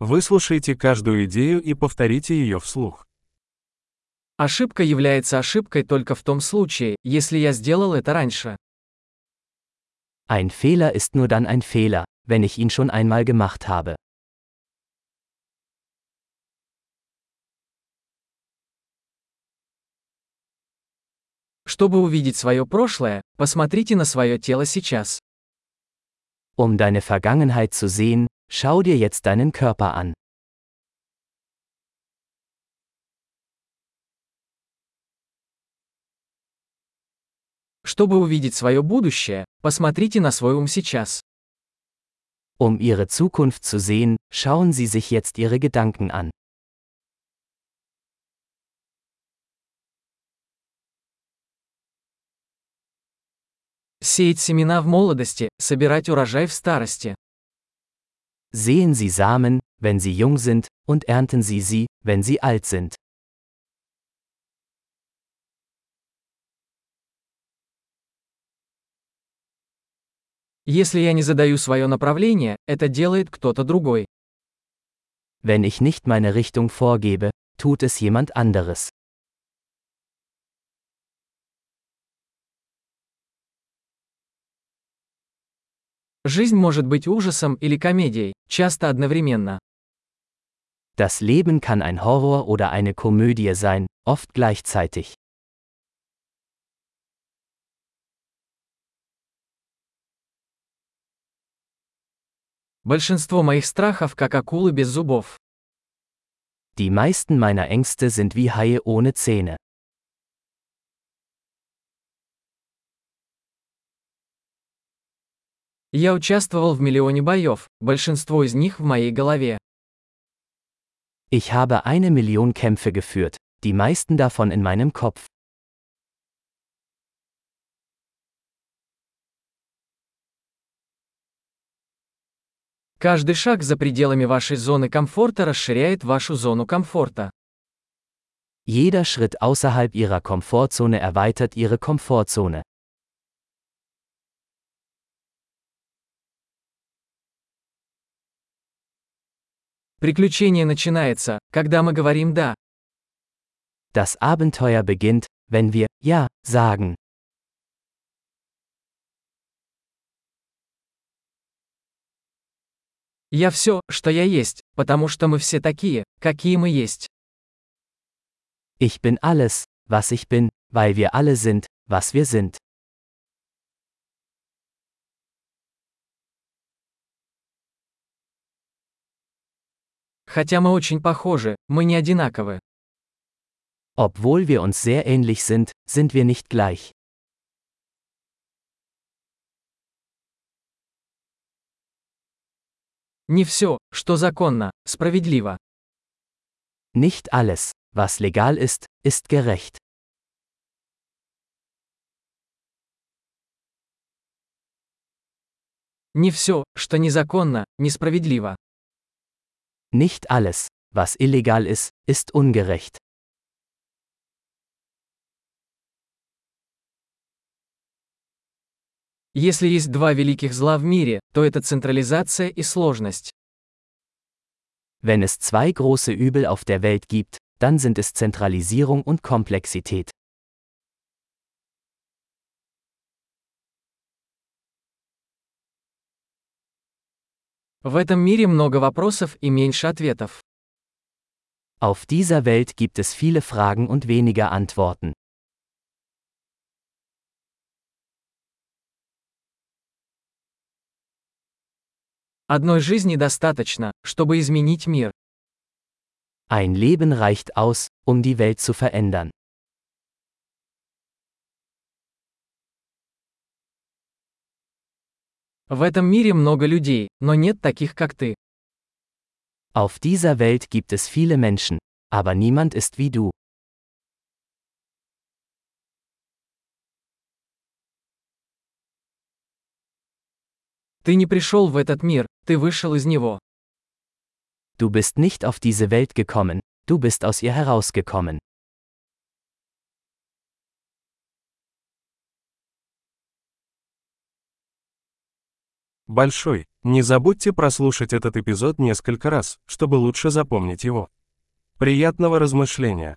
Выслушайте каждую идею и повторите ее вслух. Ошибка является ошибкой только в том случае, если я сделал это раньше. Ein Fehler ist nur dann ein Fehler, wenn ich ihn schon einmal gemacht habe. Чтобы увидеть свое прошлое, посмотрите на свое тело сейчас. Um deine Vergangenheit zu sehen, schau dir jetzt deinen Körper an. Чтобы увидеть свое будущее, посмотрите на свой ум сейчас. Um Ihre Zukunft zu sehen, schauen Sie sich jetzt Ihre Gedanken an. Сеять семена в молодости, собирать урожай в старости. Sehen Sie Samen, wenn sie jung sind, und ernten Sie sie, wenn sie alt sind. Если я не задаю свое направление, это делает кто-то другой. Wenn ich nicht meine Richtung vorgebe, tut es jemand anderes. Жизнь может быть ужасом или комедией, часто одновременно. Das Leben kann ein Horror oder eine Komödie sein, oft gleichzeitig. Большинство моих страхов как акулы без зубов. Die meisten meiner Ängste sind wie Haie ohne Zähne. Я участвовал в миллионе боев, большинство из них в моей голове. Ich habe eine Million Kämpfe geführt, die meisten davon in meinem Kopf. Каждый шаг за пределами вашей зоны комфорта расширяет вашу зону комфорта. Jeder Schritt außerhalb Ihrer Komfortzone erweitert Ihre Komfortzone. Приключение начинается, когда мы говорим «да». Das Abenteuer beginnt, wenn wir Ja sagen. Я все, что я есть, потому что мы все такие, какие мы есть. Ich bin alles, was ich bin, weil wir alle sind, was wir sind. Хотя мы очень похожи, мы не одинаковы. Obwohl wir uns sehr ähnlich sind, sind wir nicht gleich. Не все, что законно, справедливо. Nicht alles, was legal ist, ist gerecht. Не все, что незаконно, несправедливо. Nicht alles, was illegal ist, ist ungerecht. Если есть два великих зла в мире, то это централизация и сложность. Wenn es zwei große Übel auf der Welt gibt, dann sind es Zentralisierung und Komplexität. В этом мире много вопросов и меньше ответов. Auf dieser Welt gibt es viele Fragen und weniger Antworten. Одной жизни достаточно, чтобы изменить мир. Ein Leben reicht aus, um die Welt zu verändern. В этом мире много людей, но нет таких, как ты. Auf dieser Welt gibt es viele Menschen, aber niemand ist wie du. Ты не пришел в этот мир, ты вышел из него. Du bist nicht auf diese Welt gekommen, du bist aus ihr herausgekommen. Большой. Не забудьте прослушать этот эпизод несколько раз, чтобы лучше запомнить его. Приятного размышления!